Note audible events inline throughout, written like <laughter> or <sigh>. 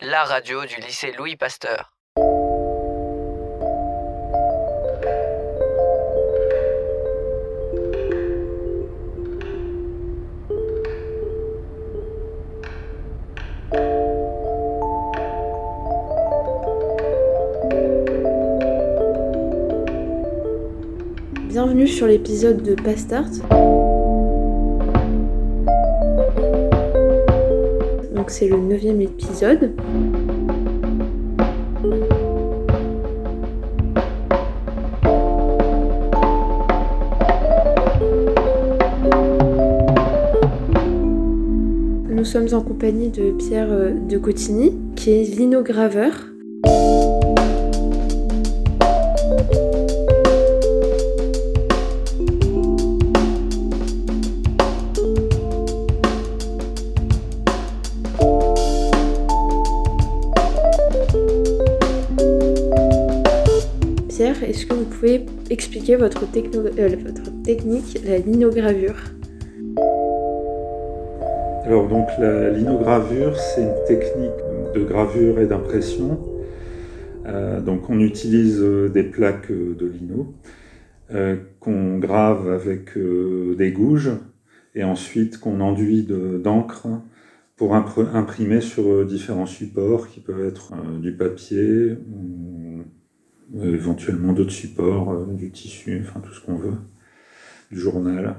La radio du lycée Louis Pasteur. Bienvenue sur l'épisode de Pastart. C'est le neuvième épisode. Nous sommes en compagnie de Pierre euh, de Cotigny, qui est linograveur. Votre, techno- euh, votre technique, la linogravure Alors donc la linogravure, c'est une technique de gravure et d'impression. Euh, donc on utilise euh, des plaques de lino qu'on grave avec des gouges et ensuite qu'on enduit de- d'encre pour impr- imprimer sur différents supports qui peuvent être du papier ou éventuellement d'autres supports, euh, du tissu, enfin tout ce qu'on veut, du journal.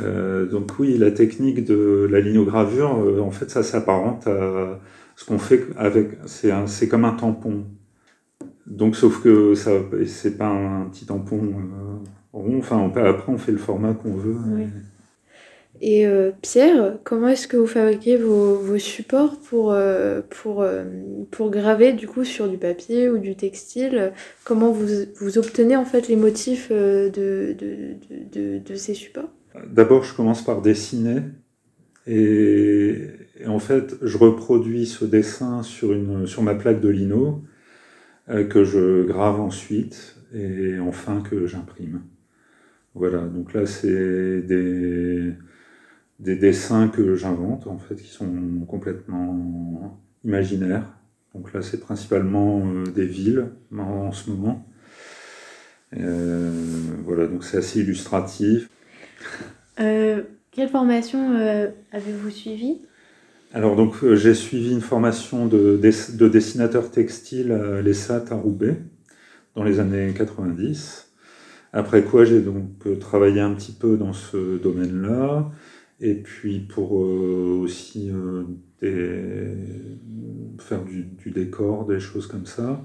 Euh, donc oui, la technique de la linogravure, euh, en fait, ça s'apparente à ce qu'on fait avec. C'est comme un tampon. Donc, sauf que ça, c'est pas un petit tampon euh, rond. Enfin, après, on fait le format qu'on veut. Oui. Euh, Pierre, comment est-ce que vous fabriquez vos, supports pour, euh, pour, euh, pour graver du coup sur du papier ou du textile? Comment vous, vous obtenez en fait les motifs de, de, de, de, ces supports? D'abord, je commence par dessiner. Et, et en fait, je reproduis ce dessin sur, une, sur ma plaque de lino que je grave ensuite et enfin que j'imprime. Voilà, donc là, c'est des, des dessins que j'invente, en fait, qui sont complètement imaginaires. Donc là, c'est principalement euh, des villes en, ce moment. Euh, voilà, donc c'est assez illustratif. Euh, Quelle formation euh, avez-vous suivi Alors donc j'ai suivi une formation de, de dessinateur textile à l'ESAT à Roubaix dans les années 90. Après quoi j'ai donc travaillé un petit peu dans ce domaine-là et puis pour euh, aussi euh, faire du, décor, des choses comme ça.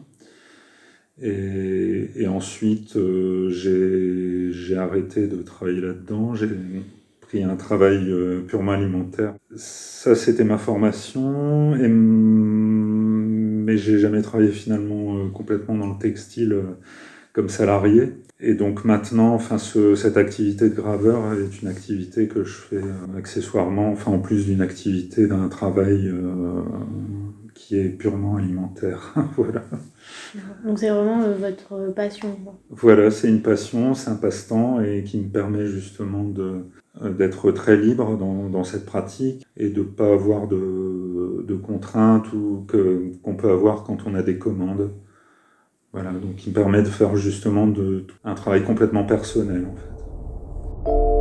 Et, ensuite euh, j'ai arrêté de travailler là-dedans. J'ai pris un travail purement alimentaire. Ça, c'était ma formation, et, mais j'ai jamais travaillé finalement complètement dans le textile comme salarié. Et donc maintenant, enfin, ce- cette activité de graveur est une activité que je fais euh, accessoirement, enfin en plus d'une activité d'un travail euh, qui est purement alimentaire. <laughs> voilà. Donc c'est vraiment euh, votre passion. Voilà, c'est une passion, c'est un passe-temps et qui me permet justement de d'être très libre dans, dans cette pratique et de pas avoir de, de contraintes ou que qu'on peut avoir quand on a des commandes. Voilà, donc qui me permet de faire justement un travail complètement personnel en fait.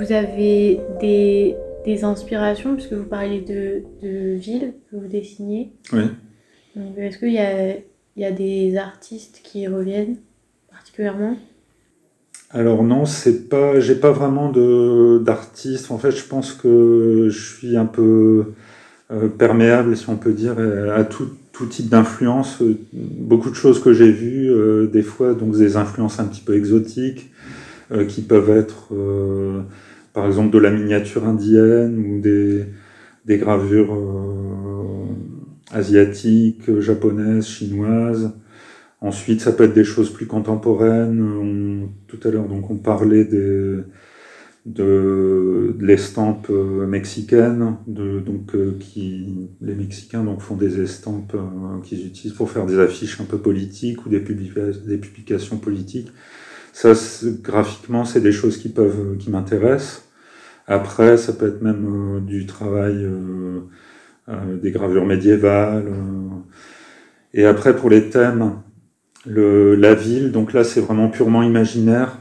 Vous avez des, des inspirations, puisque vous parlez de, de villes que vous dessinez. Oui. Est-ce qu'il y a, il y a des artistes qui reviennent particulièrement? Alors non, c'est pas, j'ai pas vraiment de d'artiste. En fait, je pense que je suis un peu euh, perméable, si on peut dire, à tout, tout type d'influence. Beaucoup de choses que j'ai vues, euh, des fois, donc des influences un petit peu exotiques, qui peuvent être par exemple de la miniature indienne ou des, gravures asiatiques, japonaises, chinoises. Ensuite, ça peut être des choses plus contemporaines. tout à l'heure, on parlait des, de, l'estampe euh, mexicaine, de, donc, euh, les Mexicains font des estampes euh, qu'ils utilisent pour faire des affiches un peu politiques ou des publications politiques. Ça, graphiquement, c'est des choses qui peuvent, qui m'intéressent. Après, ça peut être même du travail, des gravures médiévales. et après, pour les thèmes, le, la ville, donc là c'est vraiment purement imaginaire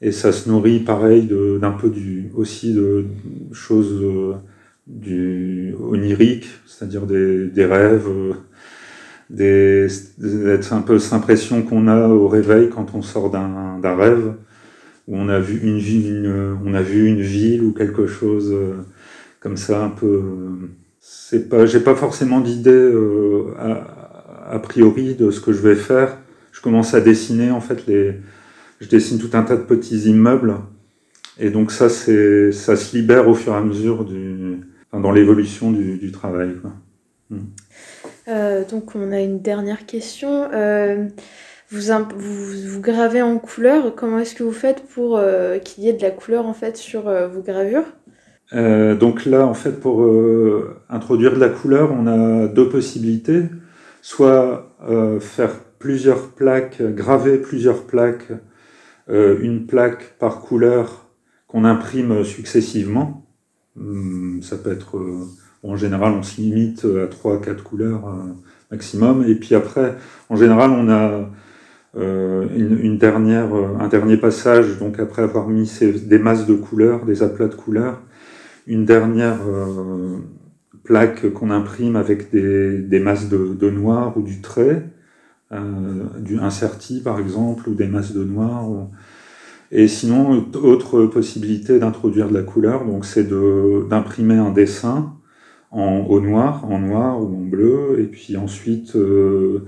et ça se nourrit pareil d'un peu du, aussi de choses euh, du onirique, c'est-à-dire des, des, rêves, euh, des, un peu cette impression qu'on a au réveil quand on sort d'un rêve où on a vu une ville, on a vu une ville ou quelque chose euh, comme ça un peu. C'est pas, j'ai pas forcément d'idée a, a priori de ce que je vais faire je commence à dessiner en fait les, je dessine tout un tas de petits immeubles et donc ça c'est, ça se libère au fur et à mesure du, dans l'évolution du, du, travail. Quoi. Hmm. Euh, donc on a une dernière question. Euh, vous, vous, gravez en couleur. Comment est-ce que vous faites pour euh, qu'il y ait de la couleur en fait sur vos gravures? Donc là en fait pour introduire de la couleur, on a deux possibilités. Soit faire plusieurs plaques, graver plusieurs plaques, une plaque par couleur qu'on imprime successivement. Hmm, ça peut être, en général, on se limite à 3-4 couleurs euh, maximum. Et puis après, en général, on a une, dernière, un dernier passage, donc après avoir mis des masses de couleurs, des aplats de couleurs, une dernière plaque qu'on imprime avec des, masses de, noir ou du trait, euh, du, un certi par exemple, ou des masses de noir. Et sinon, autre possibilité d'introduire de la couleur, donc c'est d'imprimer un dessin en, au noir, en noir ou en bleu, et puis ensuite euh,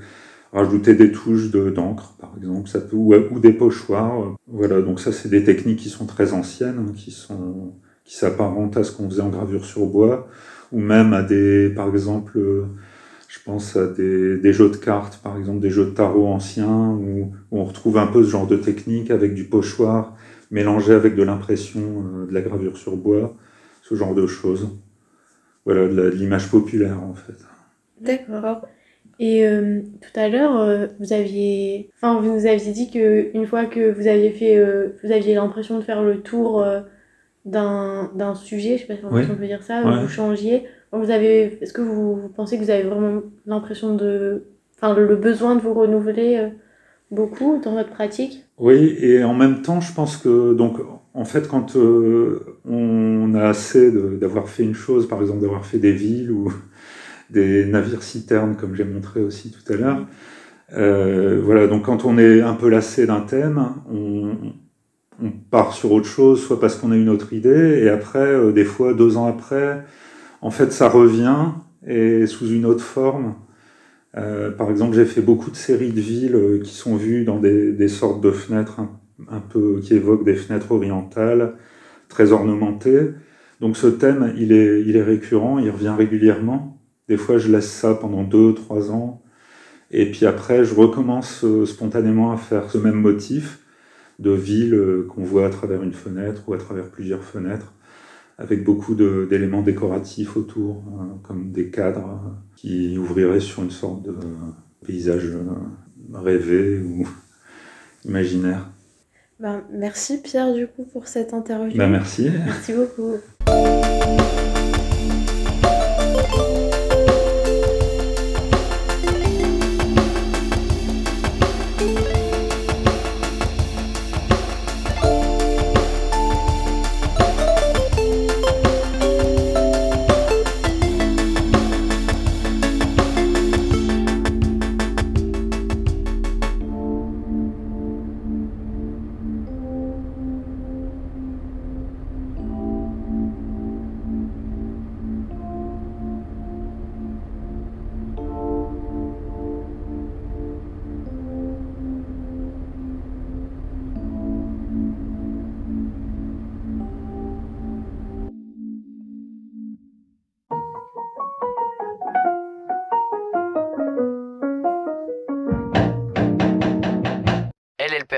rajouter des touches d'encre, par exemple, ça peut, ou, des pochoirs. Voilà, donc ça c'est des techniques qui sont très anciennes, qui sont qui s'apparentent à ce qu'on faisait en gravure sur bois, ou même à des, par exemple, je pense à des, jeux de cartes, par exemple des jeux de tarot anciens, où, on retrouve un peu ce genre de technique avec du pochoir mélangé avec de l'impression euh, de la gravure sur bois, ce genre de choses. Voilà, de l'image populaire en fait. D'accord. Et euh, tout à l'heure, euh, vous aviez, enfin, vous nous aviez dit que une fois que vous aviez fait, vous aviez l'impression de faire le tour d'un sujet, je sais pas si on peut dire ça, vous changiez. Vous avez, est-ce que vous, pensez que vous avez vraiment l'impression de, enfin, le, besoin de vous renouveler euh, beaucoup dans votre pratique? Oui, et en même temps, je pense que, donc, en fait, quand euh, on a assez d'avoir fait une chose, par exemple d'avoir fait des villes ou <laughs> des navires citernes, comme j'ai montré aussi tout à l'heure, euh, voilà, donc quand on est un peu lassé d'un thème, on, part sur autre chose, soit parce qu'on a une autre idée, et après, des fois, deux ans après, en fait, ça revient et sous une autre forme. Euh, par exemple, j'ai fait beaucoup de séries de villes euh, qui sont vues dans des, sortes de fenêtres un, peu qui évoquent des fenêtres orientales, très ornementées. Donc ce thème, il est, il est récurrent, il revient régulièrement. Des fois, je laisse ça pendant deux, trois ans. Et puis après, je recommence euh, spontanément à faire ce même motif de ville qu'on voit à travers une fenêtre ou à travers plusieurs fenêtres avec beaucoup d'éléments décoratifs autour, euh, comme des cadres euh, qui ouvriraient sur une sorte de paysage euh, rêvé ou <laughs> imaginaire. Ben, merci Pierre du coup pour cette interview. Ben, merci. Merci beaucoup.